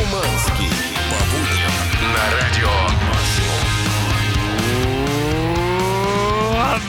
Шуманский. По будням на радио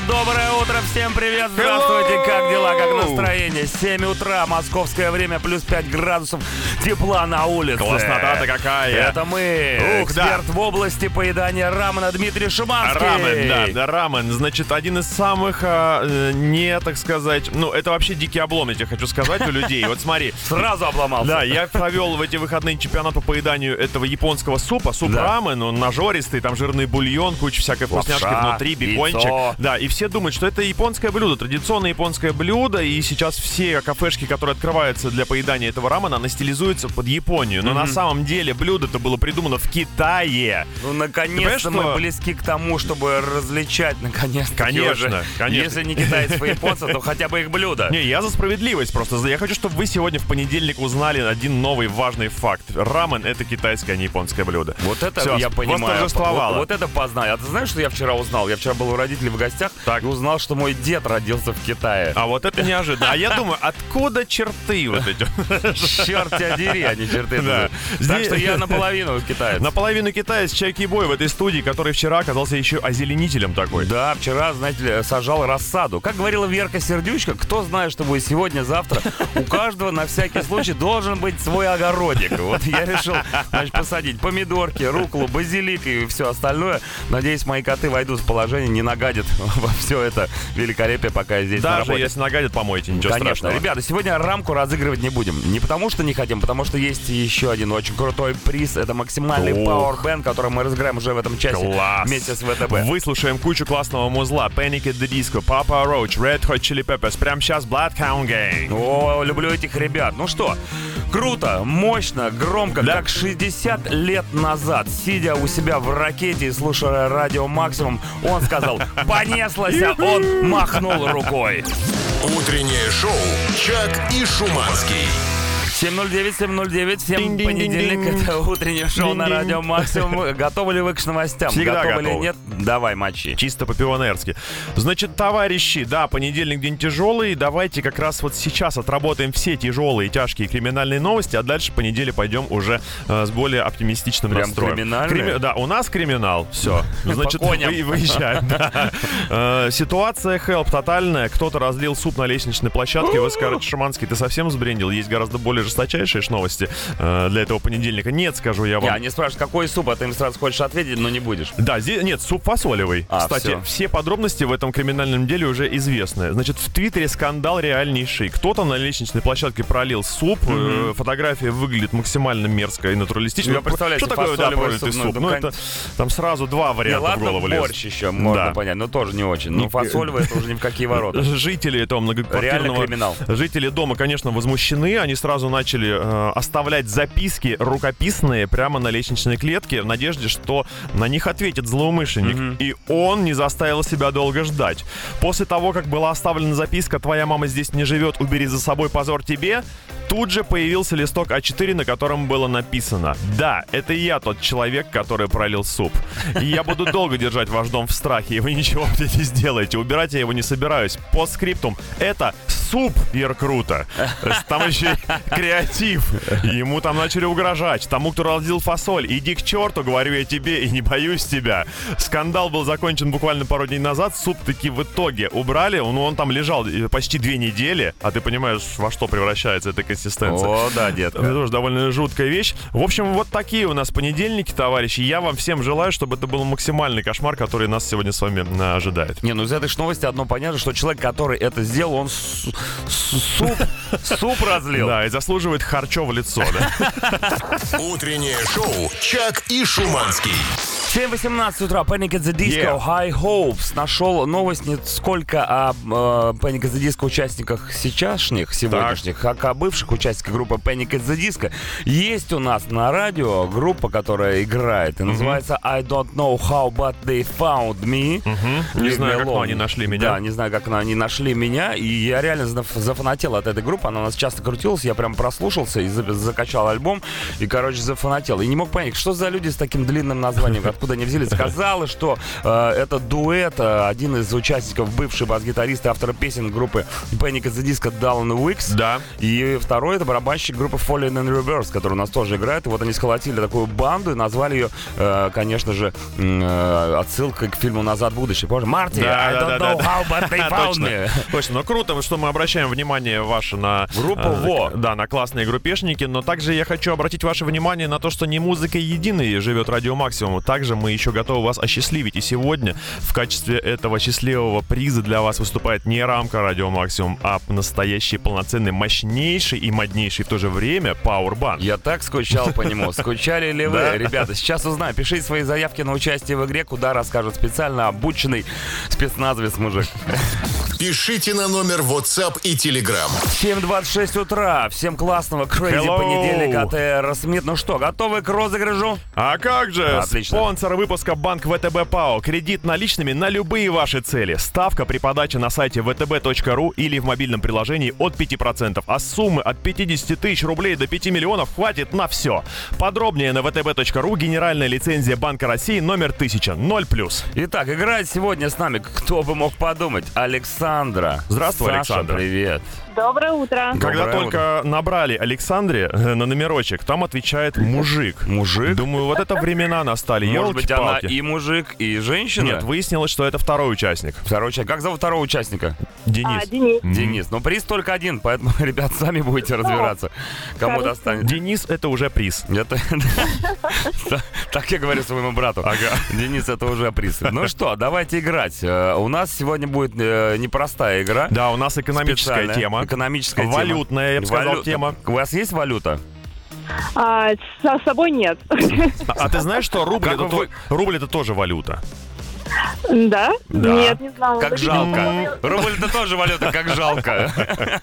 Доброе всем привет, здравствуйте, как дела, как настроение? 7 утра, московское время, плюс 5 градусов тепла на улице. Класснота-то какая. Это мы, Ух, да. эксперт в области поедания рамена Дмитрий Шуманский. Рамен, да, да, рамен. Значит, один из самых, а, э, не, так сказать, ну, это вообще дикий облом, я тебе хочу сказать, у людей. Вот смотри. Сразу обломался. Да, я провел в эти выходные чемпионат по поеданию этого японского супа. Суп Да. рамен, он нажористый, там жирный бульон, куча всякой вкусняшки Лапша, внутри, бекончик. яйцо. Да, и все думают, что это японское блюдо, традиционное японское блюдо, и сейчас все кафешки, которые открываются для поедания этого рамена, она стилизуется под Японию. Но на самом деле блюдо-то было придумано в Китае. Ну, наконец-то мы что- близки к тому, чтобы различать, наконец-то. Конечно, конечно. Если не китайцев и японцев, то хотя бы их блюдо. Не, я за справедливость просто. Я хочу, чтобы вы сегодня в понедельник узнали один новый важный факт. Рамен — это китайское, а не японское блюдо. Вот это Всё, я понимаю. Вот, вот это познаю. А ты знаешь, что я вчера узнал? Я вчера был у родителей в гостях Так. и узнал, что мой дед родился в Китае. А вот это неожиданно. А я думаю, откуда черты вот эти? Черт тебя дери, а не черты. Да. Так что я наполовину китаец. Наполовину китаец Чайки Бой в этой студии, который вчера оказался еще озеленителем такой. Да, вчера, знаете ли, сажал рассаду. Как говорила Верка Сердючка, кто знает, что будет сегодня, завтра, у каждого на всякий случай должен быть свой огородик. Вот я решил, значит, посадить помидорки, руклу, базилик и все остальное. Надеюсь, мои коты войдут в положение, не нагадят во все это великолепие, пока здесь на Даже работе. если нагадит, помойте, ничего Конечно. страшного. Ребята, сегодня рамку разыгрывать не будем. Не потому что не хотим, потому что есть еще один очень крутой приз. Это максимальный Ох. Power который мы разыграем уже в этом часе Класс. вместе с ВТБ. Выслушаем кучу классного музла. Panic at the Disco, Papa Roach, Red Hot Chili Peppers. Прямо сейчас Bloodhound Gang. О, люблю этих ребят. Ну что, круто, мощно, громко, Да. как 60 лет назад, сидя у себя в ракете и слушая радио Максимум, он сказал «Понеслась!» Он махнул рукой. Утреннее шоу «Чак и Шуманский». 709 709 всем понедельник, это утреннее шоу на радио Максимум. Готовы ли вы к новостям? Всегда Готовы ли готовы. нет? Давай, мочи. Чисто по-пионерски. Значит, товарищи, да, понедельник день тяжелый. Давайте как раз вот сейчас отработаем все тяжелые, тяжкие криминальные новости, а дальше по неделе пойдем уже э, с более оптимистичным Прям настроем. криминальные? Да, у нас криминал. Все. Значит, вы- выезжаем. да. Э, Ситуация хелп тотальная. Кто-то разлил суп на лестничной площадке. Вы скажете, Шаманский, ты совсем сбрендил? Есть гораздо более жесточайшие новости э, для этого понедельника. Нет, скажу я вам. Я не спрашиваю, какой суп, а ты им сразу хочешь ответить, но не будешь. Да, здесь нет, суп фасолевый. А, Кстати, всё. все подробности в этом криминальном деле уже известны. Значит, в Твиттере скандал реальнейший. Кто-то на лестничной площадке пролил суп. э, Фотография выглядит максимально мерзко и натуралистично. Я Ну, представляю что такое да, пролитый суп, ну, Ну, это там сразу два Не, варианта в ладно, голову лезут. борщ еще можно Да. понять, но тоже не очень. Ну, Не- фасолевый это уже ни в какие ворота. Жители этого многоквартирного... Реально криминал. Жители дома, конечно, возмущены. Они сразу начали э, оставлять записки рукописные прямо на лестничной клетке в надежде, что на них ответит злоумышленник. И он не заставил себя долго ждать. После того, как была оставлена записка «Твоя мама здесь не живет, убери за собой позор тебе», тут же появился листок А4, на котором было написано «Да, это я тот человек, который пролил суп. И я буду долго держать ваш дом в страхе, и вы ничего мне не сделаете. Убирать я его не собираюсь. По скриптум это суп Еркрута. То есть Там еще креатив. Ему там начали угрожать. Тому, кто разлил фасоль, иди к черту, говорю я тебе, и не боюсь тебя. Скандал был закончен буквально пару дней назад. Суп таки в итоге убрали. Ну, он там лежал э, почти две недели. А ты понимаешь, во что превращается эта консистенция. О, да, Это детка. тоже довольно жуткая вещь. В общем, вот такие у нас понедельники, товарищи. Я вам всем желаю, чтобы это был максимальный кошмар, который нас сегодня с вами а, ожидает. Не, ну из этой новости одно понятно, что человек, который это сделал, он суп, суп разлил. Да, и заслуживает харчо в лицо, да? Утреннее шоу «Чак и Шуманский». 7.18 утра, Panic at the Disco, Yeah. High Hopes. Нашел новость не сколько о э, Panic at the Disco участниках сейчасшних, сегодняшних, как о бывших участниках группы Panic at the Disco. Есть у нас на радио группа, которая играет, и называется I don't know how, but they found me. Не Leave знаю, me как они нашли меня. Да, не знаю, как они нашли меня, и я реально заф- зафанател от этой группы, она у нас часто крутилась, я прям прослушался и за- закачал альбом, и, короче, зафанател. И не мог понять, что за люди с таким длинным названием, откуда они взялись, сказала, что э, это дуэт, э, один из участников, бывший бас-гитарист и автор песен группы Panic at the Disco Down Wicks. Да. И второй это барабанщик группы Fallen in Reverse, который у нас тоже играет. И вот они схватили такую банду и назвали ее, э, конечно же, э, отсылкой к фильму «Назад в будущее». Помнишь? Марти, I don't know how, but they found Точно. me. Точно. Ну круто, что мы обращаем внимание ваше на Группу э, «Во». Да, на классные группешники. Но также я хочу обратить ваше внимание на то, что не музыкой единой живет Радио Максимум. Также мы еще готовы вас осчастливить. И сегодня в качестве этого счастливого приза для вас выступает не рамка Радио Максимум, а настоящий полноценный, мощнейший и моднейший в то же время Powerbank. Я так скучал по нему. Скучали ли вы? Ребята, сейчас узнаем. Пишите свои заявки на участие в игре, куда расскажет специально обученный спецназовец мужик. Пишите на номер WhatsApp и Telegram. 7.26 утра. Всем классного crazy Hello. понедельника. АТР Смит. Ну что, готовы к розыгрышу? А как же? Отлично. Спонсор выпуска Банк ВТБ ПАО. Кредит наличными на любые ваши цели. Ставка при подаче на сайте vtb.ru или в мобильном приложении от 5%. А суммы от 50 тысяч рублей до 5 миллионов хватит на все. Подробнее на vtb.ru. Генеральная лицензия Банка России номер 1000. 0+. Итак, играет сегодня с нами, кто бы мог подумать, Александра. Здравствуй, Саша, Александр. привет. Доброе утро. Когда Доброе только набрали Александре э, на номерочек, там отвечает мужик. Мужик? Думаю, вот это времена настали. Может быть, она и мужик, и женщина? Нет, выяснилось, что это второй участник. Второй человек. Как зовут второго участника? Денис. А, Денис. Денис. Но приз только один, поэтому, ребят, сами будете разбираться, кому Хорошо. достанет. Денис это уже приз. Это... Так я говорю своему брату. Ага. Денис, это уже приз. Ну что, давайте играть. Э, У нас сегодня будет э, непростая игра. Да, у нас экономическая Специальная. тема. Экономическая тема. Валютная, я бы сказал, Валюта. тема. У вас есть валюта? А, со собой нет. А, а ты знаешь, что рубль это, вы- рубль это тоже валюта? Да? Да. Нет, не знала. Как жалко. Рубль это тоже валюта, как жалко.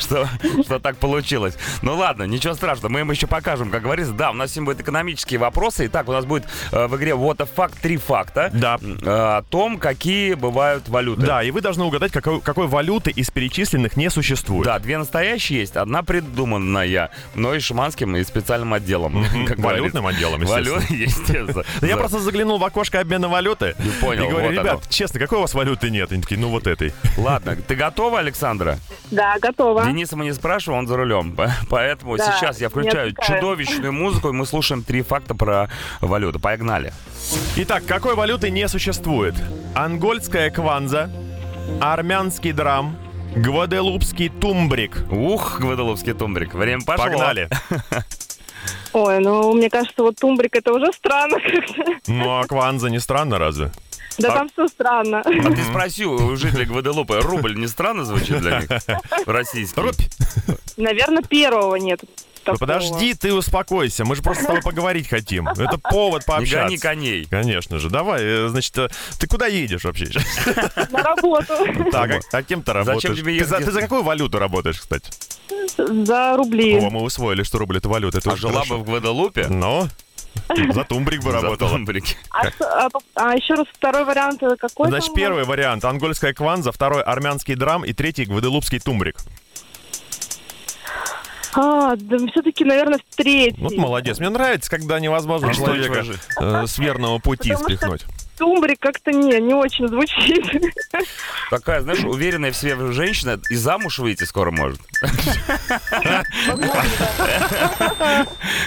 Что, что так получилось. Ну ладно, ничего страшного, мы им еще покажем, как говорится. Да, у нас сегодня будут экономические вопросы. Итак, у нас будет э, в игре What a Fact три факта. Да. э, О том, какие бывают валюты. Да, и вы должны угадать, какой, какой валюты из перечисленных не существует. Да, две настоящие есть, одна придуманная, но и шаманским, и специальным отделом. как Валютным говорится. отделом, естественно. Валют, естественно. Я просто заглянул в окошко обмена валюты понял, и говорю, вот ребят, оно. честно, какой у вас валюты нет? Они такие, ну вот этой. Ладно, ты готова, Александра? Да, готова. Дениса мы не спрашиваем, он за рулем. По- Поэтому Да, сейчас я включаю чудовищную музыку, и мы слушаем три факта про валюту. Погнали. Итак, какой валюты не существует? Ангольская кванза, армянский драм, гваделупский тумбрик. Ух, Гваделовский тумбрик. Время пошло. Погнали. Ой, ну, мне кажется, вот тумбрик это уже странно как-то. Ну, а кванза не странно разве? Да А- там все странно. А ты спроси у жителей Гваделупы, рубль не странно звучит для них? Российский. Рубь, Наверное, первого нет. Ну такого. подожди, ты успокойся. Мы же просто с тобой поговорить хотим. Это повод Не гони пообщаться. коней. Конечно же. Давай, э, значит, э, ты куда едешь вообще? На работу. Так, а, кем ты работаешь? тебе ты, за, ездить? ты за какую валюту работаешь, кстати? За рубли. О, мы усвоили, что рубль это валюта. Это А жила бы хорошо. в Гваделупе? Но за тумбрик бы За работала. тумбрике. А, а, а еще раз второй вариант какой? Значит, там? первый вариант ангольская кванза, второй армянский драм и третий гваделупский тумбрик. А, да все-таки, наверное, в третий. Вот молодец. Мне нравится, когда невозможно Устойчиво человека э, с верного пути Потому что- спихнуть. Тумбрик как-то не, не очень звучит. Такая, знаешь, уверенная в себе женщина и замуж выйти скоро может.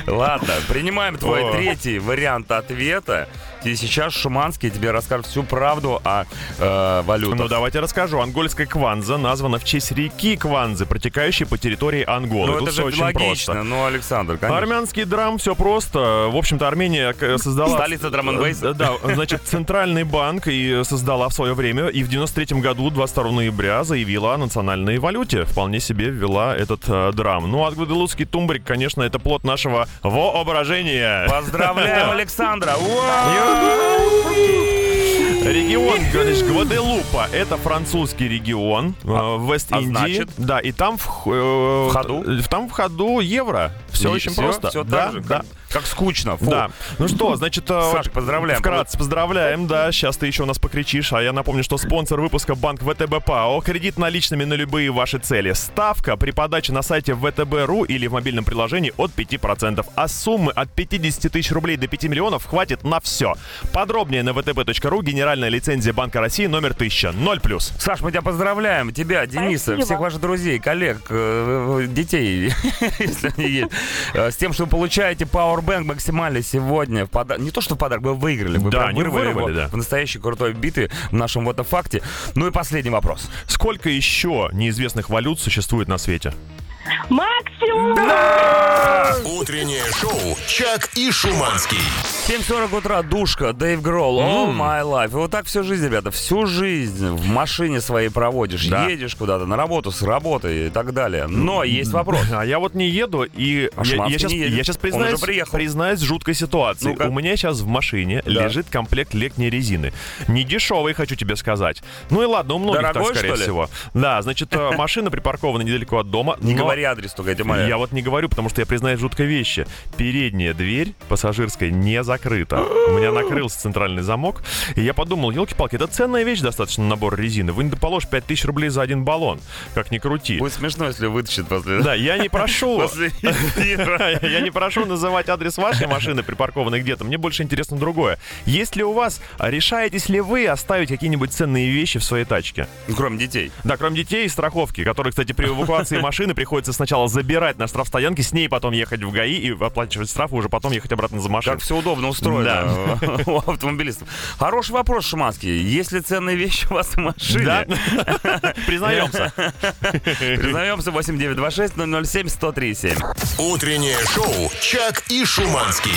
Ладно, принимаем твой третий вариант ответа. И сейчас Шуманский тебе расскажет всю правду о э, валютах. Ну, давайте расскажу. Ангольская кванза названа в честь реки Кванзы, протекающей по территории Анголы. Ну, Тут это же очень логично. просто. Ну, Александр, конечно. Армянский драм, все просто. В общем-то, Армения э, создала... Столица драм Да, значит, Центральный банк и создала в свое время, и в 93 году, 22 ноября, заявила о национальной валюте. Вполне себе ввела этот э, драм. Ну, а гваделупский тумбрик, конечно, это плод нашего воображения. Поздравляем Александра! Ура! Регион, значит, Гваделупа, это французский регион э, в Вест-Индии. а значит? Да, и там в, э, В ходу? Там в ходу евро. Все И очень просто. Да, так же, да. как- Как скучно. Фу. Да. Ну что, значит, э, Саш, поздравляем. Вкратце поздравляем, да. Сейчас ты еще у нас покричишь. А я напомню, что спонсор выпуска банк ВТБ ПАО. Кредит наличными на любые ваши цели. Ставка при подаче на сайте ВТБ.ру или в мобильном приложении от 5%. А суммы от 50 тысяч рублей до 5 миллионов хватит на все. Подробнее на vtb.ru. Генеральная лицензия Банка России номер 1000. 0+. Саш, мы тебя поздравляем. Тебя, Дениса, Спасибо. всех ваших друзей, коллег, э, детей, если они есть, э, с тем, что вы получаете Powerbank максимально сегодня. в пода- Не то, что в подарок, вы выиграли. Вы Да, вырвали вырвали, его да. в настоящей крутой битве в нашем вот факте. Ну и последний вопрос. Сколько еще неизвестных валют существует на свете? Максимум! Утреннее шоу «Чак и Шуманский». 7.40 утра, душка, Дэйв Гролл, oh my life. И вот так всю жизнь, ребята, всю жизнь в машине своей проводишь. Да. Едешь куда-то на работу, с работы и так далее. Но есть вопрос. А я вот не еду, и А я, Шуманский сейчас, не едет. я сейчас Он признаюсь, уже приехал. признаюсь жуткой ситуации. Ну-ка. У меня сейчас в машине Да. лежит комплект летней резины. Не дешевый, хочу тебе сказать. Ну и ладно, у многих Дорогой, так, скорее что ли? всего. Да, значит, э, машина припаркована недалеко от дома. Не говори адрес только, я умоляю. Я вот не говорю, потому что я признаюсь жуткой вещи. Передняя дверь пассажирская не закрыта. У меня накрылся центральный замок. И я подумал, елки-палки, это ценная вещь достаточно, набор резины. Вы не положишь 5000 рублей за один баллон. Как ни крути. Будет смешно, если вытащит после... Да, я не прошу. Я не прошу называть адрес вашей машины, припаркованной где-то. Мне больше интересно другое. Есть ли у вас, а решаетесь ли вы оставить какие-нибудь ценные вещи в своей тачке? Кроме детей. Да, кроме детей и страховки, которые, кстати, при эвакуации машины приходится сначала забирать на штрафстоянке, с ней потом ехать в ГАИ и оплачивать штраф, и уже потом ехать обратно за машиной. Как все удобно устроено у автомобилистов. Хороший вопрос, Шуманский. Есть ли ценные вещи у вас в машине? Да? Признаемся. Признаемся 8926 007 1037. Утреннее шоу «Чак и Шуманский».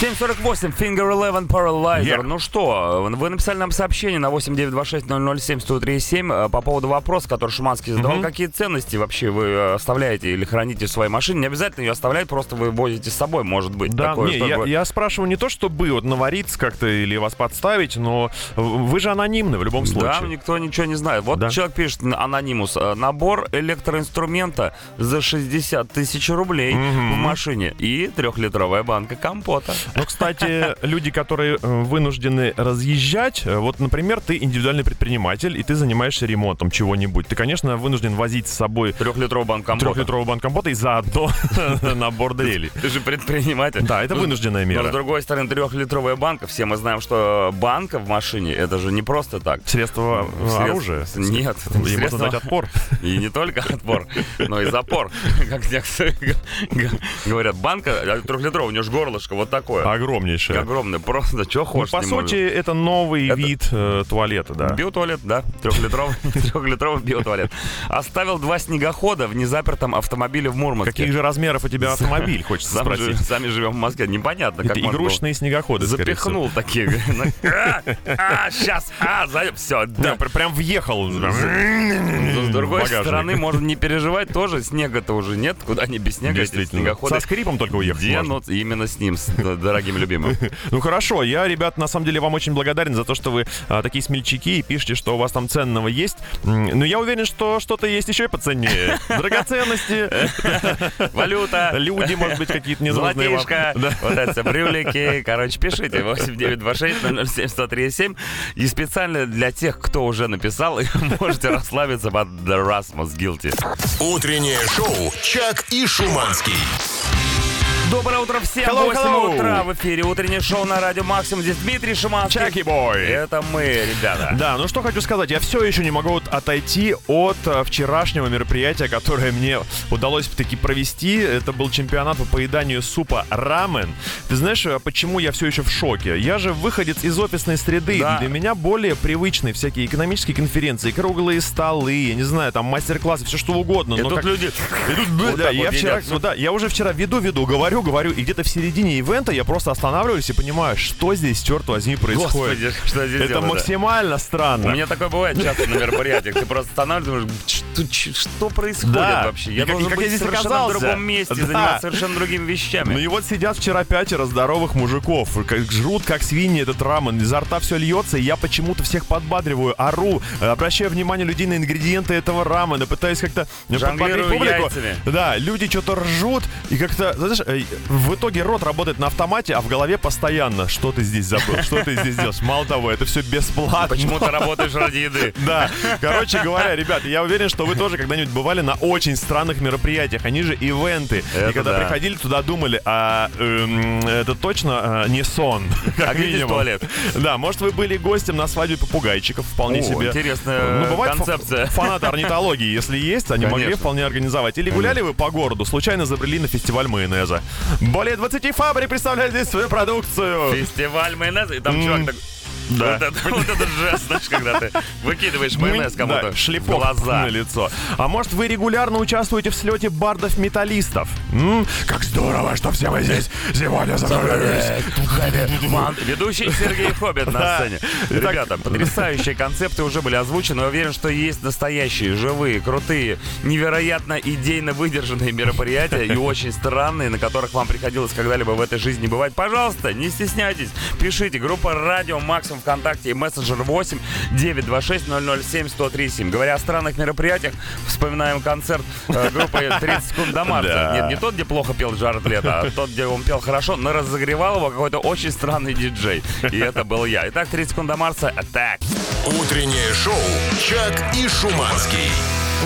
748 Finger 11 Paralyzer. Yeah. Ну что, вы написали нам сообщение на 8926 007 1037 э, по поводу вопроса, который Шуманский задавал. Какие ценности вообще вы оставляете или храните в своей машине? Не обязательно ее оставлять, просто вы возите с собой, может быть. Да, такое, не, чтобы- я, я спрашиваю не то, чтобы вот навариться как-то или вас подставить, но вы же анонимны в любом Да, случае. никто ничего не знает. Вот Да. человек пишет, анонимус, э, набор электроинструмента за 60 тысяч рублей в машине и трехлитровая банка компота. Ну, кстати, люди, которые э, вынуждены разъезжать, э, вот, например, ты индивидуальный предприниматель, и ты занимаешься ремонтом чего-нибудь. Ты, конечно, вынужден возить с собой Трехлитровая банка компота. трехлитровый банк компота и заодно набор дрелей. Ты же предприниматель. Да, это Ну, вынужденная Но с мера. другой стороны, трехлитровая банка. Все мы знаем, что банка в машине это же не просто так. Средство Средство- оружия. Нет, Ему средство- дать отпор. И не только отпор, но и запор. Как некоторые говорят, банка а трехлитровая, у нее же горлышко вот такое. Огромнейшее. Огромное, просто что Ну, хочешь. по сути, это новый вид э, туалета, да. Биотуалет, да, трехлитровый, трехлитровый биотуалет. Оставил два снегохода в незапертом автомобиле в Мурманске. Каких же размеров у тебя автомобиль, хочется спросить? сами живем в Москве, непонятно, как Это было. игрушечные снегоходы. Запихнул такие. А, а, сейчас, а, все, Да, пр- прям въехал. С другой стороны, можно не переживать, тоже снега-то уже нет, куда они без снега, эти снегоходы. Со скрипом только уехать денут именно с ним, с дорогим любимым. Ну хорошо, я, ребят, на самом деле вам очень благодарен за то, что вы а, такие смельчаки и пишете, что у вас там ценного есть. Но я уверен, что что-то есть еще и поценнее. Драгоценности, Валюта. люди, может быть, какие-то ненужные Да. вот это брюлики. Короче, пишите 8926 И специально для тех, кто уже написал, можете расслабиться под The Rasmus Guilty. Утреннее шоу «Чак и Шуманский». Доброе утро всем! Hello, 8 hello. утра в эфире. Утреннее шоу на радио Максим. Здесь Дмитрий Шиманский. Чаки бой. Это мы, ребята. Да, ну что хочу сказать, я все еще не могу отойти от э, вчерашнего мероприятия, которое мне удалось таки провести. Это был чемпионат по поеданию супа рамен. Ты знаешь, э, почему я все еще в шоке? Я же выходец из офисной среды. Да. Для меня более привычны всякие экономические конференции, круглые столы, я не знаю, там мастер-классы, все что угодно. И но тут как- люди... и тут, Вот да, я вчера, ну да, я уже вчера веду-веду, говорю, говорю, и где-то в середине ивента я просто останавливаюсь и понимаю, что здесь, черт возьми, происходит. Господи, что здесь Это да? максимально странно. У меня такое бывает часто на мероприятиях. Ты просто останавливаешь, думаешь, что, что происходит Да. вообще? И Я как- должен и как быть я здесь совершенно оказался? в другом месте, Да. заниматься совершенно другими вещами. Ну и вот сидят вчера пятеро здоровых мужиков, как жрут как свиньи этот рамен, изо рта все льется, и я почему-то всех подбадриваю, ору, э, обращаю внимание людей на ингредиенты этого рамена, пытаюсь как-то э, подбодрить публику. яйцами. Да, люди что-то ржут, и как-то, знаешь, э, в итоге рот работает на автомате, а в голове постоянно, что ты здесь забыл, что ты здесь делаешь. Мало того, это все бесплатно. Почему ты работаешь ради еды? Да, короче говоря, ребята, я уверен, что вы тоже когда-нибудь бывали на очень странных мероприятиях. Они же ивенты. Это и когда да. приходили туда, думали, а эм, это точно э, не сон. А как где минимум. туалет? Да, может, вы были гостем на свадьбе попугайчиков, вполне О, себе. интересная Ну, бывает концепция. фанаты орнитологии, если есть, они могли вполне организовать. Или гуляли вы по городу, случайно забрели на фестиваль майонеза. Более 20 фабрик представляют здесь свою продукцию. Фестиваль майонеза, и там чувак так... да. Вот, это, вот этот жест, знаешь, когда ты выкидываешь майонез кому-то да, шлепок глаза. на лицо. А может, вы регулярно участвуете в слете бардов-металлистов? М, Как здорово, что все мы здесь сегодня собрались. Ведущий Сергей Хоббит на сцене. Ребята, потрясающие концепты уже были озвучены. Я уверен, что есть настоящие, живые, крутые, невероятно идейно выдержанные мероприятия и очень странные, на которых вам приходилось когда-либо в этой жизни бывать. Пожалуйста, не стесняйтесь. Пишите. Группа Радио Максимум ВКонтакте и мессенджер 8 926 007 1037. Говоря о странных мероприятиях, вспоминаем концерт э, группы 30 секунд до марта. Да. Нет, не тот, где плохо пел Джаред Лето, а тот, где он пел хорошо, но разогревал его какой-то очень странный диджей. И это был я. Итак, 30 секунд до Марса. Attack. Утреннее шоу «Чак и Шуманский».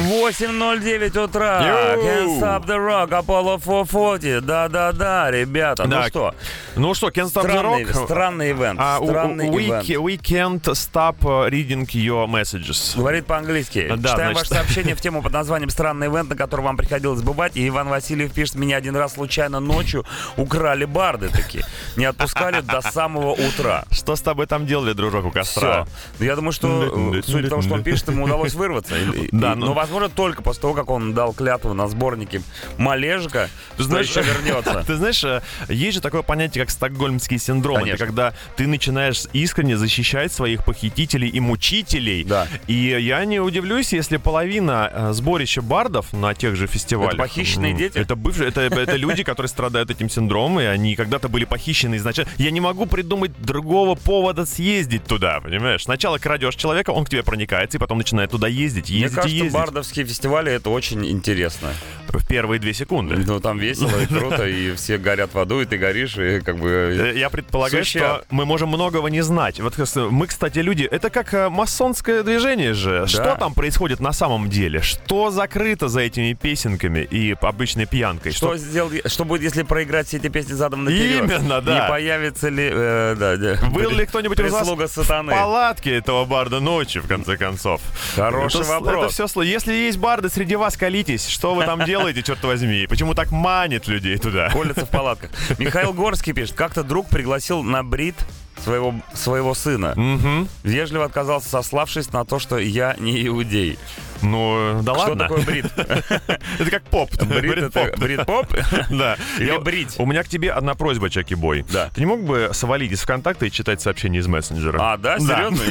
8.09 утра. Йоу. Can't stop the rock. Apollo 440. Да-да-да, ребята. Ну Да. что, Ну что, Can't Stop the странный, Rock? странный ивент. А, у- странный ивент. We can't stop reading your messages. Говорит по-английски. Да, Читаем значит- ваше сообщение в тему под названием «Странный ивент», на который вам приходилось бывать. И Иван Васильев пишет, меня один раз случайно ночью украли барды такие. Не отпускали до самого утра. Что с тобой там делали, дружок, у костра? Все. Я думаю, что, э, судя по тому, что он пишет, ему удалось вырваться. Да, ну- Но, возможно, только после того, как он дал клятву на сборнике Малежика, знаешь- еще вернется. Ты знаешь, э, есть же такое понятие, как стокгольмский синдром. Это когда ты начинаешь искренне защищать своих похитителей и мучителей. Да. И я не удивлюсь, если половина э, сборища бардов на тех же фестивалях... Это похищенные дети? Это бывшие, это, это люди, которые страдают этим синдромом, и они когда-то были похищены изначально. Я не могу придумать другого повода съездить туда, понимаешь? Сначала крадешь человека, он к тебе проникается, и потом начинает туда ездить, Мне ездить и кажется, ездить. бардовские фестивали это очень интересно. В первые две секунды. Ну, там весело и круто, и все горят в аду, и ты горишь, и как бы... Э, Я предполагаю, что ад. мы можем многого не знать. Вот э, мы, кстати, люди, это как э, масонское движение же. Что там происходит на самом деле? Что закрыто за этими песенками и обычной пьянкой? Что, сделать, что будет, если проиграть все эти песни задом наперед? Именно, да. Не появится ли... э, да, да. Был ли кто-нибудь Прислуга сатаны? в палатке этого барда ночью, в конце концов? Хороший это, вопрос. Это все Если есть барды среди вас, колитесь. Что вы там делаете, черт возьми? Почему так манит людей туда? Колется в палатках. Михаил Горский пишет, как-то друг пригласил на брит своего, своего сына. Мгм. Вежливо отказался, сославшись на то, что я не иудей. Ну, да Что ладно. такое брит? Это как поп. Брит это брит поп? Да. Или Я- брить? У меня к тебе одна просьба, Чаки Бой. Да. Ты не мог бы свалить из ВКонтакта и читать сообщения из мессенджера? А, да, серьезно?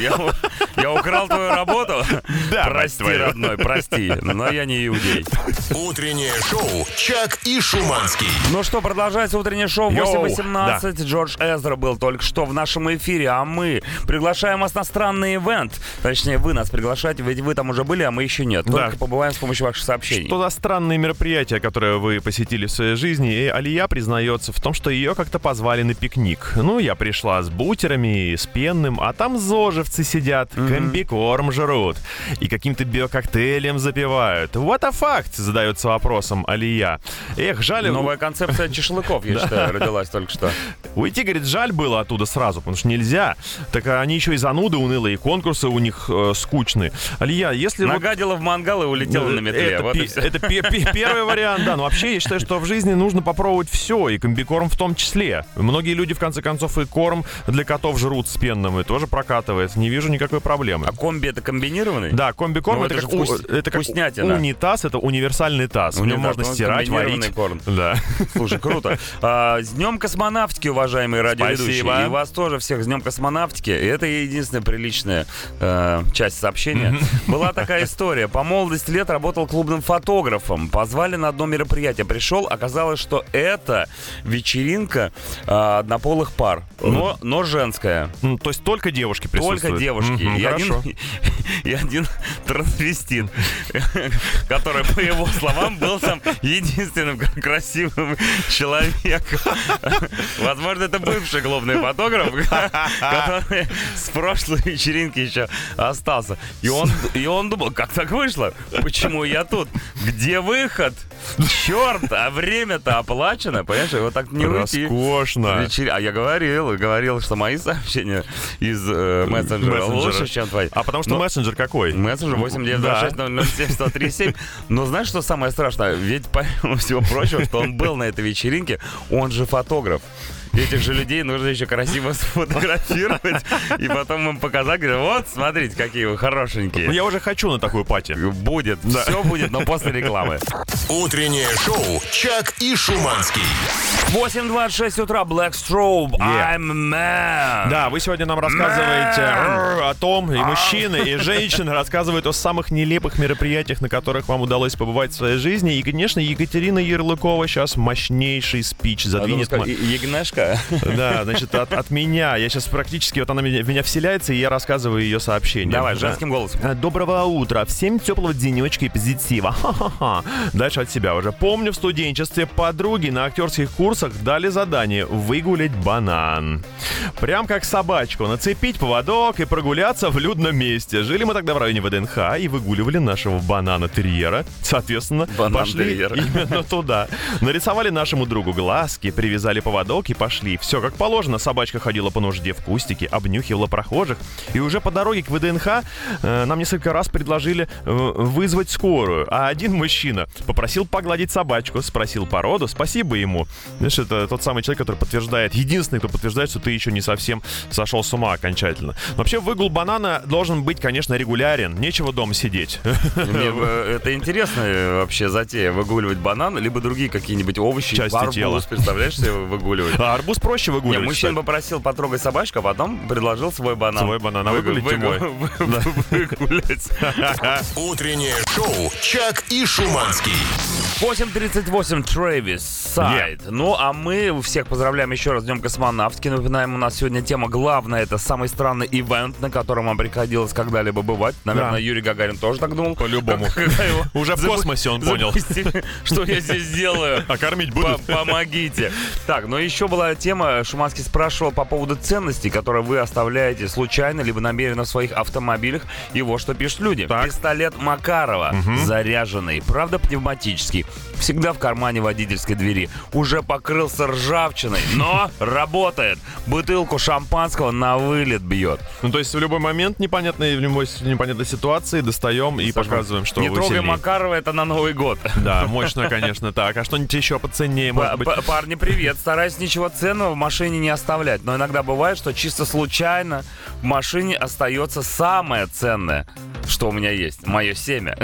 Я, украл твою работу? Да, Прости, родной, прости, но я не иудей. Утреннее шоу «Чак и Шуманский». Ну что, продолжается утреннее шоу Йоу, 8.18. Джордж Эзра был только что в нашем эфире, а мы приглашаем вас на странный ивент. Точнее, вы нас приглашаете, ведь вы там уже были, а мы еще нет. Да. Только побываем с помощью ваших сообщений. Что за странные мероприятия, которые вы посетили в своей жизни, и Алия признается в том, что ее как-то позвали на пикник. Ну, я пришла с бутерами с пенным, а там зожевцы сидят, комбикорм жрут и каким-то биококтейлем запивают. What a fact? задается вопросом Алия. Эх, жаль... Новая концепция чешлыков, я считаю, родилась только что. Уйти, говорит, жаль было оттуда сразу, потому что нельзя. Так они еще и зануды унылые, и конкурсы у них э, скучные. Алия, если вот Нагадила в мангал и улетела на метле. это, Вот и пе- всё. это пе- пе- первый вариант, да. Но вообще я считаю, что в жизни нужно попробовать все, и комбикорм в том числе. Многие люди, в конце концов, и корм для котов жрут с пенным, и тоже прокатывает. Не вижу никакой проблемы. А комби это комбинированный? Да, комбикорм Ну, это, это как, вкус- это как вкуснятина. унитаз, это универсальный таз. В нем Унитаз, можно стирать, варить. корм. Да. Слушай, круто. А, с днем космонавтики, уважаемые радиоведущие. Спасибо. И вас тоже тоже всех с Днем космонавтики. И это единственная приличная э, часть сообщения. Была такая история. По молодости лет работал клубным фотографом. Позвали на одно мероприятие. Пришел, оказалось, что это вечеринка э, однополых пар. Но, но женская. М, То есть только девушки присутствуют? Только девушки. Мгм, и, один, Хорошо. и один трансвестит, который, по его словам, был там единственным кра- красивым человеком. Возможно, это бывший клубный фотограф, который с прошлой вечеринки еще остался. И он, и он думал, как так вышло? Почему я тут? Где выход? Черт, а время-то оплачено, понимаешь? Вот так не уйти. Роскошно. Вечер- А я говорил, говорил, что мои сообщения из э, мессенджера Мессенджера. лучше, чем твои. А потому что Но- мессенджер какой? Мессенджер 8926 Но знаешь, что самое страшное? Ведь, помимо всего прочего, что он был на этой вечеринке, он же фотограф. Этих же людей нужно еще красиво сфотографировать и потом им показать, говорят, вот, смотрите, какие вы Ну, хорошенькие. я уже хочу на такую пати. Будет, все будет, но после рекламы. Утреннее шоу «Чак и Шуманский». 8.26 утра, Black Strobe, Yeah. I'm a man. Да, вы сегодня нам рассказываете Man. о том, и мужчины, и женщины рассказывают о самых нелепых мероприятиях, на которых вам удалось побывать в своей жизни. И, конечно, Екатерина Ярлыкова сейчас мощнейший спич задвинет. ма- Ягнешка. Да, значит, от, от меня. Я сейчас практически, вот она меня, в меня вселяется, и я рассказываю ее сообщение. Давай, Да. женским голосом. Э, Доброго утра. Всем теплого денечка и позитива. Ха-ха-ха. Дальше от себя уже. Помню, в студенчестве подруги на актерских курсах дали задание выгулять банан. Прям как собачку. Нацепить поводок и прогуляться в людном месте. Жили мы тогда в районе ВДНХ и выгуливали нашего банана-терьера. Соответственно, пошли Банан-терьера. именно туда. Нарисовали нашему другу глазки, привязали поводок и пошли. Все как положено. Собачка ходила по нужде в кустике, обнюхивала прохожих. И уже по дороге к ВДНХ э, нам несколько раз предложили э, вызвать скорую. А один мужчина попросил погладить собачку, спросил породу. Спасибо ему. Знаешь, это тот самый человек, который подтверждает, единственный, кто подтверждает, что ты еще не совсем сошел с ума окончательно. Но вообще выгул банана должен быть, конечно, регулярен. Нечего дома сидеть. Мне э, это интересно э, вообще затея выгуливать банан, либо другие какие-нибудь овощи. Части арбуз, тела. представляешь себе, выгуливать. А арбуз проще выгуливать. мужчина кстати. попросил потрогать собачку, а потом предложил свой банан. Свой банан, а выгулите мой. Выгулять. Утреннее шоу «Чак и Шуманский». 8.38 Трэвис Сайд. Ну, а мы всех поздравляем еще раз с Днем космонавтики. Напоминаем, у нас сегодня тема главная. Это самый странный ивент, на котором вам приходилось когда-либо бывать. Наверное, Да. Юрий Гагарин тоже так думал. По-любому. Уже в космосе он понял. Что я здесь делаю? А кормить будут? Помогите. Так, но еще была тема, Шуманский спрашивал по поводу ценностей, которые вы оставляете случайно, либо намеренно в своих автомобилях. И вот что пишут люди. Пистолет Макарова, заряженный, правда пневматический, всегда в кармане водительской двери. Уже покрылся ржавчиной, но работает. Бутылку шампанского на вылет бьет. Ну, то есть в любой момент непонятной, в любой непонятной ситуации достаем и показываем, что Не вы трогай сильнее. Макарова, это на Новый год. Да, мощно, конечно, так. А что-нибудь еще поценнее, может быть? па- Парни, привет. Стараюсь ничего ценного в машине не оставлять. Но иногда бывает, что чисто случайно в машине остается самое ценное, что у меня есть. Мое семя.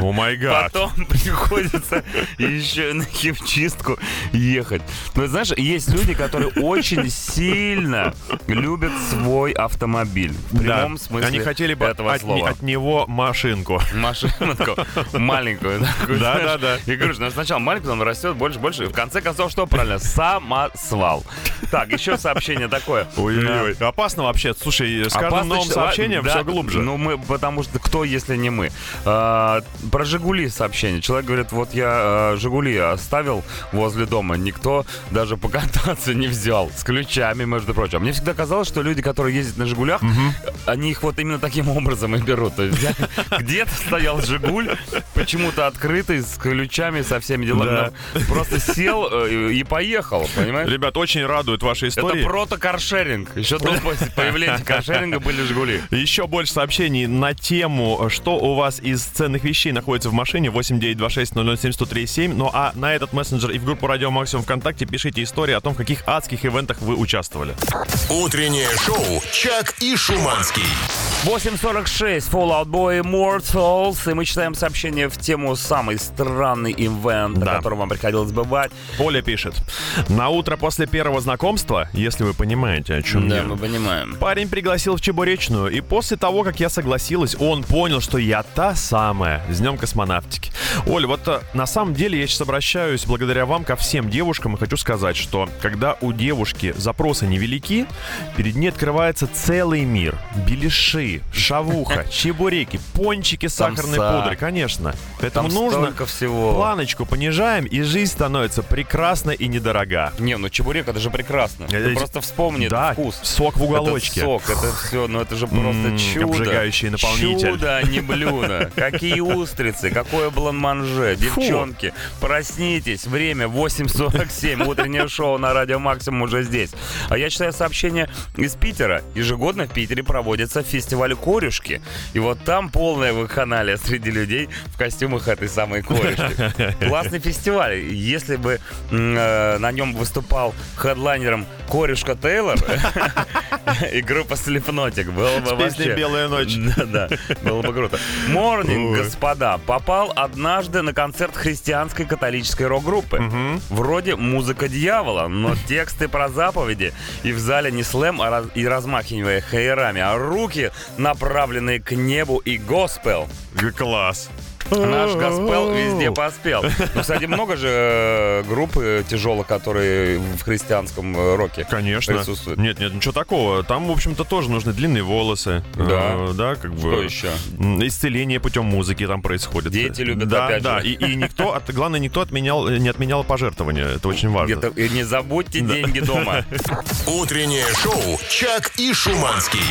О май гад. Потом приходится еще на химчистку ехать. Но знаешь, есть люди, которые очень сильно любят свой автомобиль. В Да, прямом смысле они хотели бы этого от, слова. от него машинку. Машинку маленькую. Да, да, да. И говоришь, ну, сначала маленькую, он растет больше, больше. И в конце концов, что правильно? Самосвал. Так, еще сообщение такое. Ой-ой-ой. Опасно вообще. Слушай, с каждым новым читать. сообщением Да, все глубже. Ну, мы, потому что кто, если не мы? А, про Жигули сообщение. Человек говорит, вот я а, Жигули оставил возле дома, никто даже покататься не взял. С ключами, между прочим. Мне всегда казалось, что люди, которые ездят на Жигулях, они их вот именно таким образом и берут. То есть где-то стоял Жигуль, почему-то открытый, с ключами, со всеми делами. Да. Просто сел э, и поехал, понимаешь? Ребят, очень радует ваши истории. Это прото-каршеринг. Еще до появления каршеринга были Жигули. Еще больше сообщений на тему, что у вас из ценных вещей находится в машине 8926 007 1037. Ну а на этот мессенджер и в группу Радио Максимум ВКонтакте пишите истории о том, в каких адских ивентах вы участвовали. Утреннее шоу «Чак и Шуманский». 8.46, Fallout Boy Immortals, и мы читаем сообщение в тему самый странный ивент, Да. на котором вам приходилось бывать. Поля пишет. На утро после первого знакомства, если вы понимаете, о чем я. понимаем. Парень пригласил в Чебуречную, и после того, как я согласилась, он понял, что я та самая. С днем космонавтики. Оль, вот э, на самом деле я сейчас обращаюсь благодаря вам ко всем девушкам и хочу сказать, что когда у девушки запросы невелики, перед ней открывается целый мир. Беляши, шавуха, чебуреки, пончики сахарной са- пудрой, конечно. Поэтому нужно всего. планочку понижаем, и жизнь становится прекрасна и недорога. Не, ну чебурек это же прекрасно. Ты Э, просто вспомни да, вкус. сок в уголочке. Сок, это все, ну это же просто чудо. обжигающий наполнитель. Чудо, а не блюдо. Какие устрицы, какое бланманже. Девчонки, проснитесь. Время 8.47. Утреннее шоу на Радио Максимум уже здесь. А я читаю сообщение из Питера. Ежегодно в Питере проводится фестиваль корюшки. И вот там полная вакханалия среди людей в костюмах этой самой корюшки. Классный фестиваль. Если бы э, на нем выступал хедлайнером Корюшка Тейлор и группа Слепнотик, было бы вообще... «Белая ночь». Да, да, было бы круто. Морнинг, господа, попал однажды на концерт христианской католической рок-группы. Вроде музыка дьявола, но тексты про заповеди. И в зале не слэм а раз- и размахивая хаерами, а руки, направленные к небу и госпел. Г- Класс. Наш госпел везде поспел. Ну, кстати, много же э, групп э, тяжелых, которые в христианском э, роке Конечно. присутствуют. Нет, нет, ничего такого. Там, в общем-то, тоже нужны длинные волосы. Да. Э, да, как бы. Что еще? Исцеление путем музыки там происходит. Дети любят, да, опять да. же. И, и никто, от- главное, никто отменял, не отменял пожертвования. Это очень важно. Где-то и не забудьте деньги дома. Утреннее шоу «Чак и Шуманский».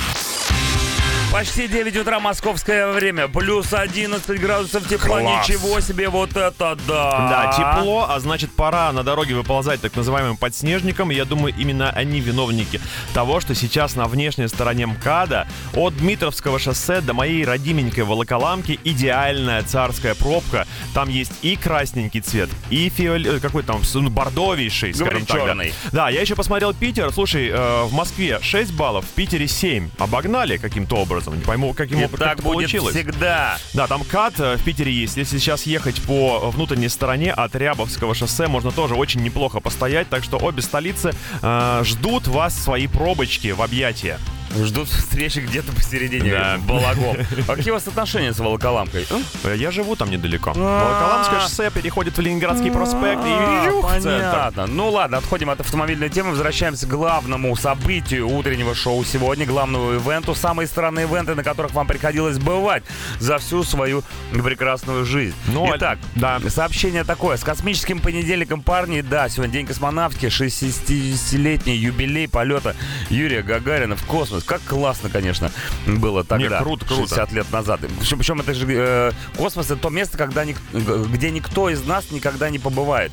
Почти 9 утра московское время. Плюс 11 градусов тепла. Класс. Ничего себе, вот это да! Да, тепло, а значит пора на дороге выползать так называемым подснежником. Я думаю, именно они виновники того, что сейчас на внешней стороне МКАДа от Дмитровского шоссе до моей родименькой Волоколамки идеальная царская пробка. Там есть и красненький цвет, и фиол... э, какой там, ну, бордовейший, скажем так. да. черный. Да, я еще посмотрел Питер. Слушай, э, в Москве 6 баллов, в Питере 7. Обогнали каким-то образом. Не пойму, каким образом так будет получилось. всегда. Да, там кат э, в Питере есть. Если сейчас ехать по внутренней стороне от Рябовского шоссе, можно тоже очень неплохо постоять. Так что обе столицы э, ждут вас свои пробочки в объятия. Ждут встречи где-то посередине Да. балагов. А какие у вас отношения с Волоколамкой? Э, Я живу там недалеко. А. Волоколамское шоссе переходит в Ленинградский проспект и А. Понятно. Ну ладно, отходим от автомобильной темы, возвращаемся к главному событию утреннего шоу сегодня, главному ивенту, самые странные ивенты, на которых вам приходилось бывать за всю свою прекрасную жизнь. Ну, Итак, да. сообщение такое. С космическим понедельником, парни, да, сегодня день космонавтики, 60-летний юбилей полета Юрия Гагарина в космос. Как классно, конечно, было тогда. Не, круто, круто. 60 лет назад. Причем, причем это же э, космос, это то место, когда ник- где никто из нас никогда не побывает.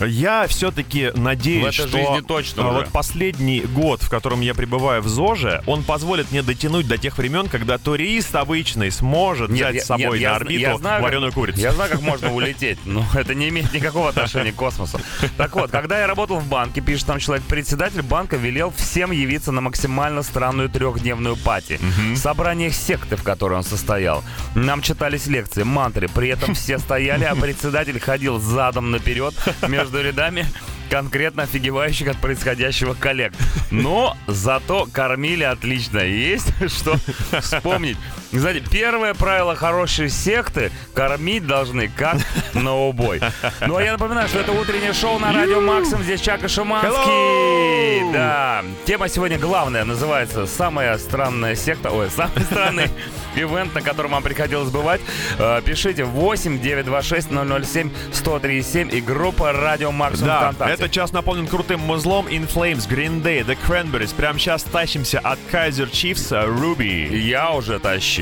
Я все-таки надеюсь, что точно а, уже. вот последний год, в котором я пребываю в ЗОЖе, он позволит мне дотянуть до тех времен, когда турист обычный сможет Нет, взять я- с собой нет, на орбиту я знаю, вареную курицу. Я знаю, как можно улететь, но это не имеет никакого отношения к космосу. Так вот, когда я работал в банке, пишет там человек, председатель банка велел всем явиться на максимально странную трехдневную пати. Собрание секты, в которой он состоял. Нам читались лекции, мантры, при этом все стояли, а председатель ходил задом наперед между рядами конкретно офигевающих от происходящего коллег. Но зато кормили отлично. Есть что вспомнить. Кстати, первое правило хорошей секты – кормить должны как на убой. Ну, а я напоминаю, что это утреннее шоу на Радио Максим. Здесь Чак и Шиманский. Hello! Да. Тема сегодня главная, называется «Самая странная секта». Ой, самый странный ивент, на котором вам приходилось бывать. Э, Пишите 8 926 007 1037 и группа Радио Максимум Да, ВКонтакте. этот час наполнен крутым музлом In Flames, Green Day, The Cranberries. Прямо сейчас тащимся от Kaiser Chiefs э, Ruby. Я уже тащусь.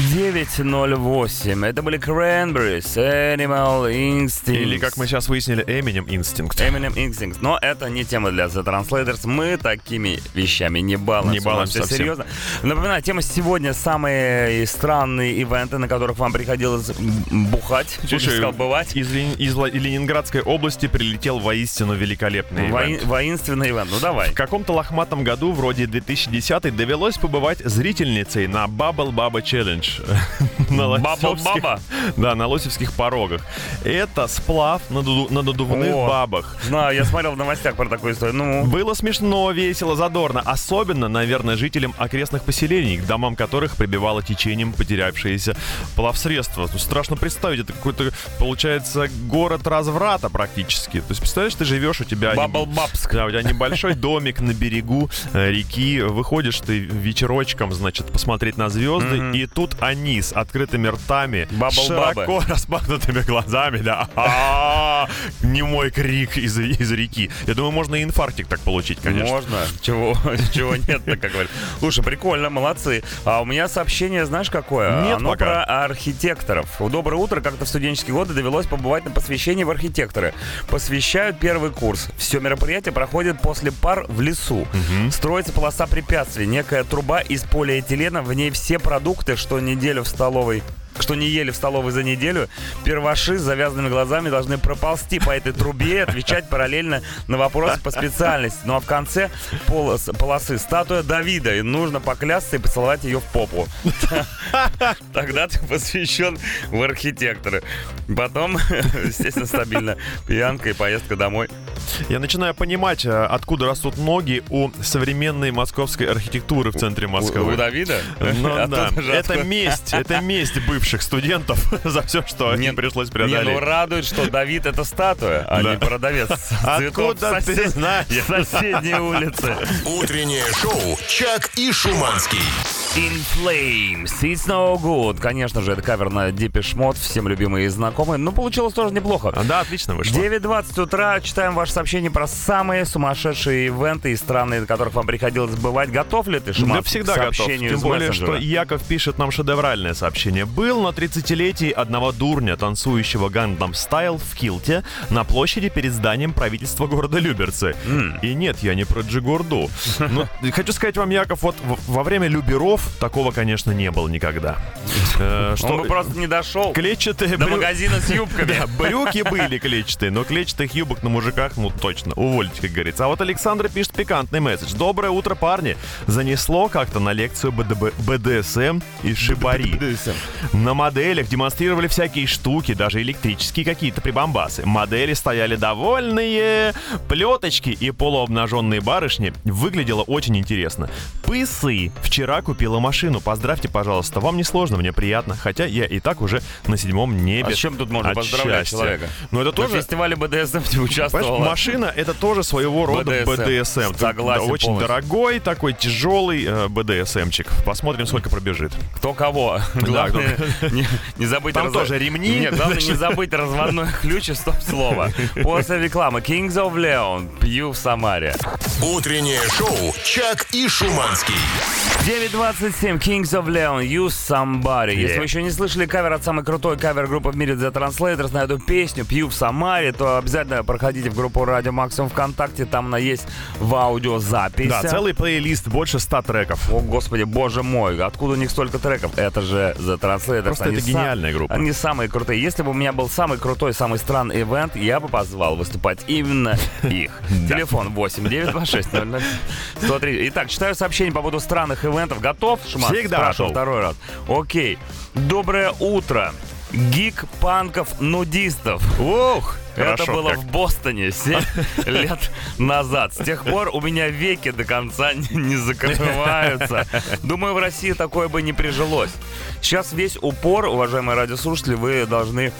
9.08. Это были Cranberries, Animal Instinct. Или, как мы сейчас выяснили, Eminem Instinct. Eminem Instinct. Но это не тема для The Translators. Мы такими вещами не балуемся. Не всё совсем. серьезно. Напоминаю, тема сегодня самые странные ивенты, на которых вам приходилось бухать. Слушай, сказал, бывать. Из, Лени- из Ленинградской области прилетел воистину великолепный Воин- ивент. воинственный ивент. Ну давай. В каком-то лохматом году, вроде 2010 довелось побывать зрительницей на Bubble Baba Challenge. На Bubble лосевских-? Да, на лосевских порогах. Это сплав на, дуду- на надувных О. бабах. Знаю, я смотрел в новостях про такую историю. Ну, Было смешно, весело, задорно. Особенно, наверное, жителям окрестных поселений, к домам которых прибивало течением потерявшиеся плавсредства. Ну, страшно представить, это какой-то, получается, город разврата практически. То есть, представляешь, ты живешь, у тебя... не- Бабл Бабск. Да, у тебя небольшой домик на берегу э, реки. Выходишь ты вечерочком, значит, посмотреть на звезды. И тут они с открытыми ртами, Бабл-бабы. широко распахнутыми глазами, да. А, Немой крик из, из реки. Я думаю, можно и инфарктик так получить, конечно. Можно. Чего, чего нет-то, как говорят. Слушай, прикольно, молодцы. А у меня сообщение, знаешь, какое? Нет Оно пока. про архитекторов. Доброе утро. Как-то в студенческие годы довелось побывать на посвящении в архитекторы. Посвящают первый курс. Все мероприятие проходит после пар в лесу. Строится полоса препятствий. Некая труба из полиэтилена. В ней все продукты, что неделю в столовой что не ели в столовой за неделю, перваши с завязанными глазами должны проползти по этой трубе и отвечать параллельно на вопросы по специальности. Ну а в конце полос- полосы статуя Давида, и нужно поклясться и поцеловать ее в попу. Тогда ты посвящен в архитекторы. Потом, естественно, стабильно пьянка и поездка домой. Я начинаю понимать, э, откуда растут ноги у современной московской архитектуры в центре У, Москвы. у Давида? Ну Оттуда да, это откуда- месть, это месть бывших студентов за все, что им Нет, пришлось Не, преодолеть. ну радует, что Давид это статуя, а Да. не продавец цветов Откуда в ты сосед- знаешь? соседней улице. Утреннее шоу «Чак и Шуманский». In Flames, It's No Good. Конечно же, это кавер на Depeche Mode, всем любимые и знакомые. Но получилось тоже неплохо. А, Да, отлично вышло. 9.20 утра. Читаем ваше сообщение про самые сумасшедшие ивенты и страны, на которых вам приходилось бывать. Готов ли ты, Шиман, Да всегда к готов. сообщению Тем из более, мессенджера? что Яков пишет нам шедевральное сообщение. Был на 30-летии одного дурня, танцующего Гандам Стайл в килте на площади перед зданием правительства города Люберцы. И нет, я не про Джигурду. Но хочу сказать вам, Яков, вот во время Люберов такого, конечно, не было никогда. Э, Он бы просто не дошел клетчатые до брю- магазина с юбками. Да, брюки были клетчатые, но клетчатых юбок на мужиках, ну точно, уволить, как говорится. А вот Александр пишет пикантный месседж. Доброе утро, парни. Занесло как-то на лекцию БДБ БДСМ и шибари. На моделях демонстрировали всякие штуки, даже электрические какие-то прибамбасы. Модели стояли довольные, плеточки и полуобнаженные барышни. Выглядело очень интересно. Пысы. Вчера купила машину. Поздравьте, пожалуйста. Вам не сложно, мне приятно. Хотя я и так уже на седьмом небе. А с чем тут можно поздравлять счастья. человека? Ну это На тоже... фестивале БДСМ Понимаешь, участвовала. машина это тоже своего рода BDSM. БДСМ. Согласен Да, очень полностью. дорогой, такой тяжелый э, БДСМчик. Посмотрим, сколько пробежит. Кто кого. Главное, не, не забыть... Там раз- тоже ремни. Нет, главное не забыть разводной ключ и стоп-слово. После рекламы Kings of Leon пью в Самаре. Утреннее шоу «Чак и Шуманский». 9.27 Kings of Leon Use Somebody. Если вы еще не слышали кавер от самой крутой кавер-группы в мире The Translators на эту песню «Пью в Самаре», то обязательно проходите в группу Радио Максимум ВКонтакте, там она есть в аудиозаписи. Да, целый плейлист, больше 100 треков. О, господи, боже мой, откуда у них столько треков? Это же The Translators. Просто Они это гениальная группа. Они самые крутые. Если бы у меня был самый крутой, самый странный ивент, я бы позвал выступать именно их. Телефон 8 926 00 103. Итак, читаю сообщение по поводу странных ивентов. Готов, Шмат? Всегда Спрашивал готов. второй раз. Окей. Доброе утро. Гик панков нудистов. Ух! Это Хорошо было как. в Бостоне 7 лет назад. С тех пор у меня веки до конца не- не закрываются. Думаю, в России такое бы не прижилось. Сейчас весь упор, уважаемые радиослушатели, вы должны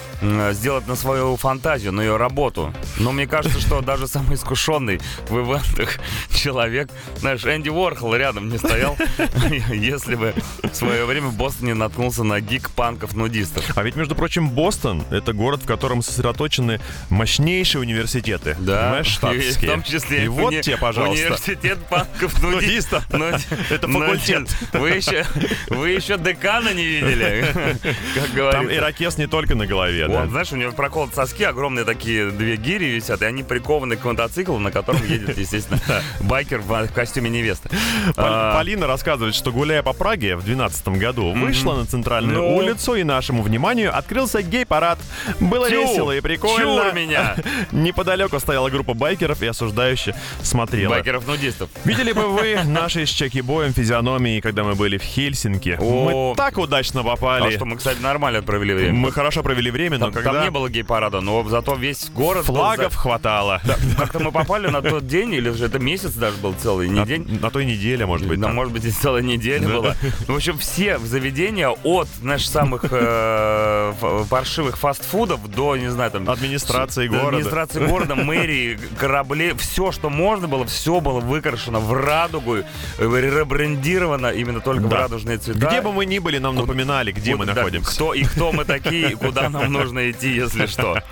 сделать на свою фантазию, на ее работу. Но мне кажется, что даже самый искушенный в ивентах человек, знаешь, Энди Уорхол рядом не стоял, если бы в свое время в Бостоне наткнулся на гик панков нудистов. А ведь, между прочим, Бостон — это город, в котором сосредоточены мощнейшие университеты. Да, понимаешь, и штатовские. в том числе И вот уни- тебе, пожалуйста. Университет панков нуди- Нудистов. нуди- Это нуди- факультет. Вы еще, вы еще декана не видели, как Там говорится. ирокез не только на голове, да. Знаешь, у него проколоты соски, огромные такие две гири висят, и они прикованы к мотоциклу, на котором едет, естественно, байкер в костюме невесты. А, Полина рассказывает, что гуляя по Праге в 2012 году, вышла на центральную Ну? улицу и нашему вниманию открылся гей-парад. Было весело и прикольно. Меня. Неподалеку стояла группа байкеров и осуждающе смотрела. Байкеров-нудистов. Видели бы вы наши с чеки-боем физиономии, когда мы были в Хельсинки? О. Мы так удачно А попали. что, мы, кстати, нормально провели время. Мы хорошо провели время, но Там, когда там не было гей-парада, но зато весь город флагов за- хватало. Как-то мы попали на тот день, или же это месяц даже был целый, не На, день. на той неделе, может быть. Да, там. может быть, и целая неделя Да. была. Ну, в общем, все заведения от, знаешь, самых э, паршивых фастфудов до, не знаю, там... Администрации до города. Администрации города, мэрии, корабли, все, что можно было, все было выкрашено в радугу, э, ребрендировано именно только в Да. радужные цвета. Где бы мы ни были, нам напоминали, где мы Куда- находимся. Кто и кто мы такие, куда нам нужно идти, если что.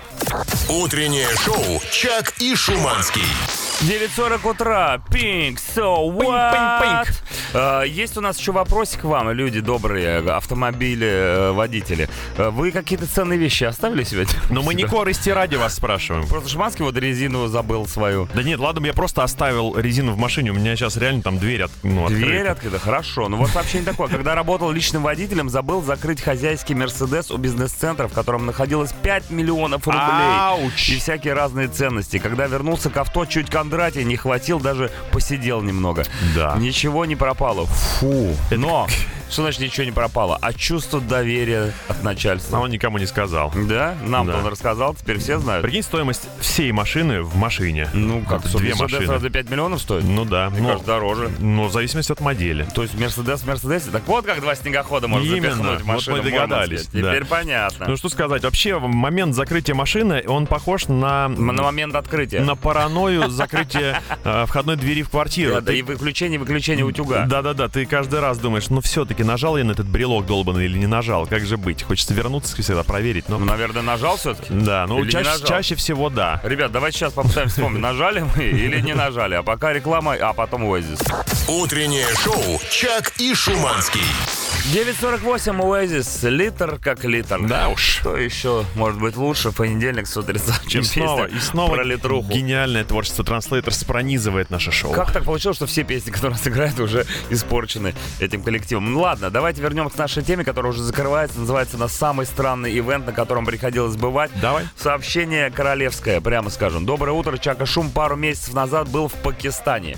Утреннее шоу «Чак и Шуманский». 9.40 утра. Pink, so what? Э, Есть у нас еще вопросик к вам, люди добрые, автомобили, э, водители. Э, Вы какие-то ценные вещи оставили себе? Но мы не корости ради вас спрашиваем. Просто Шманский вот резину забыл свою. Да нет, ладно, я просто оставил резину в машине. У меня сейчас реально там дверь от, ну, Дверь открыта. открыта, хорошо. Ну вот сообщение такое. Когда работал личным водителем, забыл закрыть хозяйский Мерседес у бизнес-центра, в котором находилось 5 миллионов рублей. Ауч! И всякие разные ценности. Когда вернулся к авто, чуть Кондратия не хватил, даже посидел немного. Да. Ничего не пропало. Фу. Но, что значит ничего не пропало? А чувство доверия от А начальства. он никому не сказал. Да? Нам-то Да. он рассказал, теперь все знают. Прикинь, стоимость всей машины в машине. Ну, как, что, две Мерседес машины. сразу 5 миллионов стоит? Ну да. Мне ну, кажется, дороже. ну, в зависимости от модели. То есть Мерседес в Мерседесе? Так вот как два снегохода можно Именно. запихнуть в Вот машину. мы догадались, Мурманске. Теперь да. понятно. Ну что сказать, вообще момент закрытия машины, он похож на... На момент открытия. на паранойю закрытия э, входной двери в квартиру. Да, да, Ты- и выключение, выключение утюга. Да-да-да, ты каждый раз думаешь, ну все-таки нажал я на этот брелок долбанный или не нажал, как же быть? Хочется вернуться всегда проверить, но... Ну, наверное, нажал все-таки. Да, ну Или не чаще, нажал? чаще всего да. Ребят, давайте сейчас попытаемся вспомнить, нажали мы или не нажали. А пока реклама, а потом Oasis. Утреннее шоу «Чак и Шуманский». 9.48 Oasis. Литр как литр. Да уж. Что еще может быть лучше в понедельник с утреца, чем и снова, песня и снова про литруху? гениальное творчество Translators пронизывает наше шоу. Как так получилось, что все песни, которые сыграют, уже испорчены этим коллективом? Ну ладно, давайте вернемся к нашей теме, которая уже закрывается. Называется на самый странный ивент, на котором приходилось бывать. Давай. Сообщение королевское, прямо скажем. Доброе утро, Чака Шум пару месяцев назад был в Пакистане.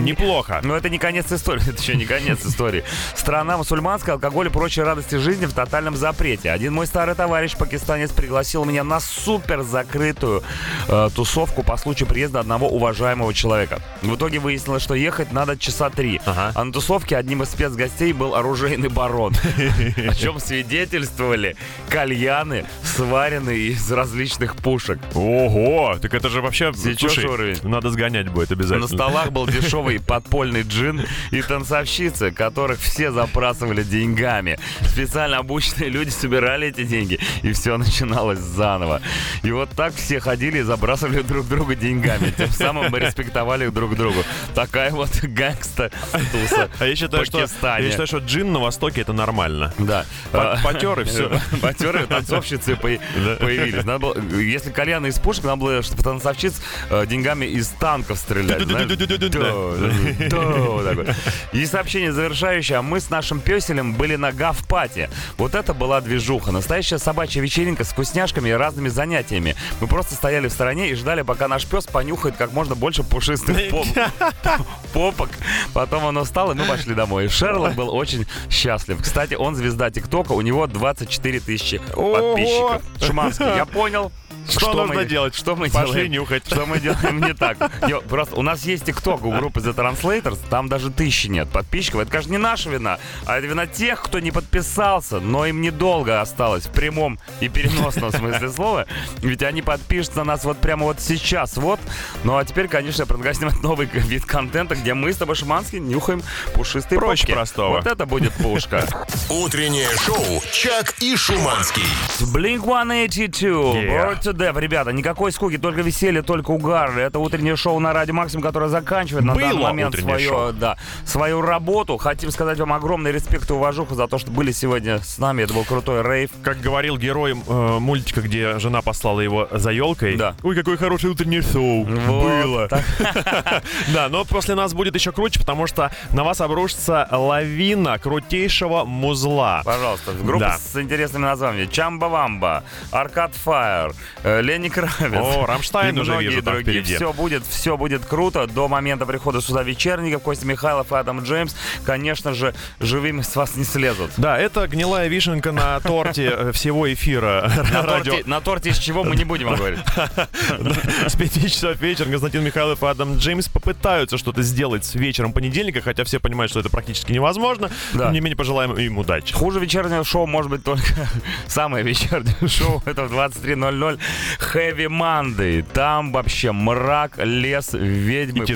Неплохо. Но это не конец истории, это еще не конец истории. Страна мусульманская, алкоголь и прочие радости жизни в тотальном запрете. Один мой старый товарищ, пакистанец, пригласил меня на супер закрытую э, тусовку по случаю приезда одного уважаемого человека. В итоге выяснилось, что ехать надо часа три. Ага. А на тусовке одним из спецгостей был оружейный барон. О чем свидетельствовали кальяны, сваренные из различных пушек. Ого, так это же вообще... Сечешь слушай, уровень? надо сгонять будет обязательно. На столах был дешевый подпольный джин и танцовщицы, которых все запрасывали деньгами. Специально обученные люди собирали эти деньги, и все начиналось заново. И вот так все ходили и забрасывали друг друга деньгами. Тем самым мы респектовали друг другу. Такая вот гангста-туса А я считаю, что, я считаю, что джин на Востоке это нормально. Да. По- А, потер и всё. Потер и танцовщицы по- появились. Если кальяны из пушек, надо было, чтобы танцовщиц э, деньгами из танков стрелять. И сообщение завершающее. Мы с нашим песелем были на гав-пати. Вот это была движуха. Настоящая собачья вечеринка с вкусняшками и разными занятиями. Мы просто стояли в стороне и ждали, пока наш пес понюхает как можно больше пушистых поп- попок. Потом он устал, и мы пошли домой. Шерлок был очень счастлив. Кстати, он звезда ТикТока, у него 24 тысячи подписчиков. Шуманский, я понял. Что нужно мы, делать? Что мы Пошли делаем? нюхать. Что мы делаем не так? Yo, просто у нас есть ТикТок у группы The Translators, там даже тысячи нет подписчиков. Это, конечно, не наша вина, а это вина тех, кто не подписался, но им недолго осталось в прямом и переносном смысле слова. Ведь они подпишутся на нас вот прямо вот сейчас, вот. Ну а теперь, конечно, я предлагаю снимать новый вид контента, где мы с тобой, Шиманский, нюхаем пушистые Проще попки. простого. Вот это будет пушка. Утреннее шоу «Чак и Шуманский». Blink-182, Yeah. Death. Ребята, никакой скуки, только веселье, только угар. Это утреннее шоу на Радио Максим, которое заканчивает на Было данный момент свое, шоу. да, свою работу. Хотим сказать вам огромный респект и уважуху за то, что были сегодня с нами. Это был крутой рейв. Как говорил герой э, мультика, где жена послала его за елкой. Да. Ой, какое хорошее утреннее шоу. Вот. Было. Да, но после нас будет еще круче, потому что на вас обрушится лавина крутейшего музла. Пожалуйста, группа с интересными названиями. Чамба Вамба, Аркад Фаер, Лени Кравец. О, Рамштайн уже вижу там другие. впереди. Все будет, все будет круто до момента прихода сюда вечерников. Костя Михайлов и Адам Джеймс, конечно же, живыми с вас не слезут. Да, это гнилая вишенка на торте э, всего эфира На радио. торте, на торте из чего мы не будем говорить. С 5 часов вечера Константин Михайлов и Адам Джеймс попытаются что-то сделать с вечером понедельника, хотя все понимают, что это практически невозможно. Да. Не менее, пожелаем им удачи. Хуже вечернего шоу может быть только самое вечернее шоу. Это в 23.00 Heavy Monday. Там вообще мрак, лес, ведьмы, И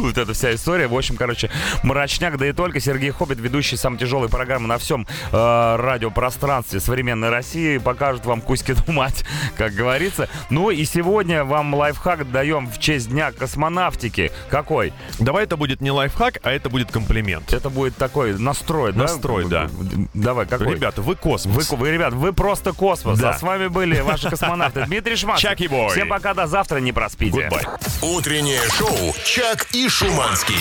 Вот эта вся история. В общем, короче, мрачняк, да и только. Сергей Хоббит, ведущий самой тяжелой программы на всем э, радиопространстве современной России, покажет вам Кузькину мать, как говорится. Ну и сегодня вам лайфхак даем в честь Дня космонавтики. Какой? Давай это будет не лайфхак, а это будет комплимент. Это будет такой настрой, да? Настрой, да. Давай, какой? Ребята, вы космос. Вы, вы, ребят, вы просто космос. Да. А с вами были ваши космонавты Дмитрий Шматов. Чаки Бой. Всем пока, до завтра, не проспите. Goodbye. Утреннее шоу «Чак и Шуманский».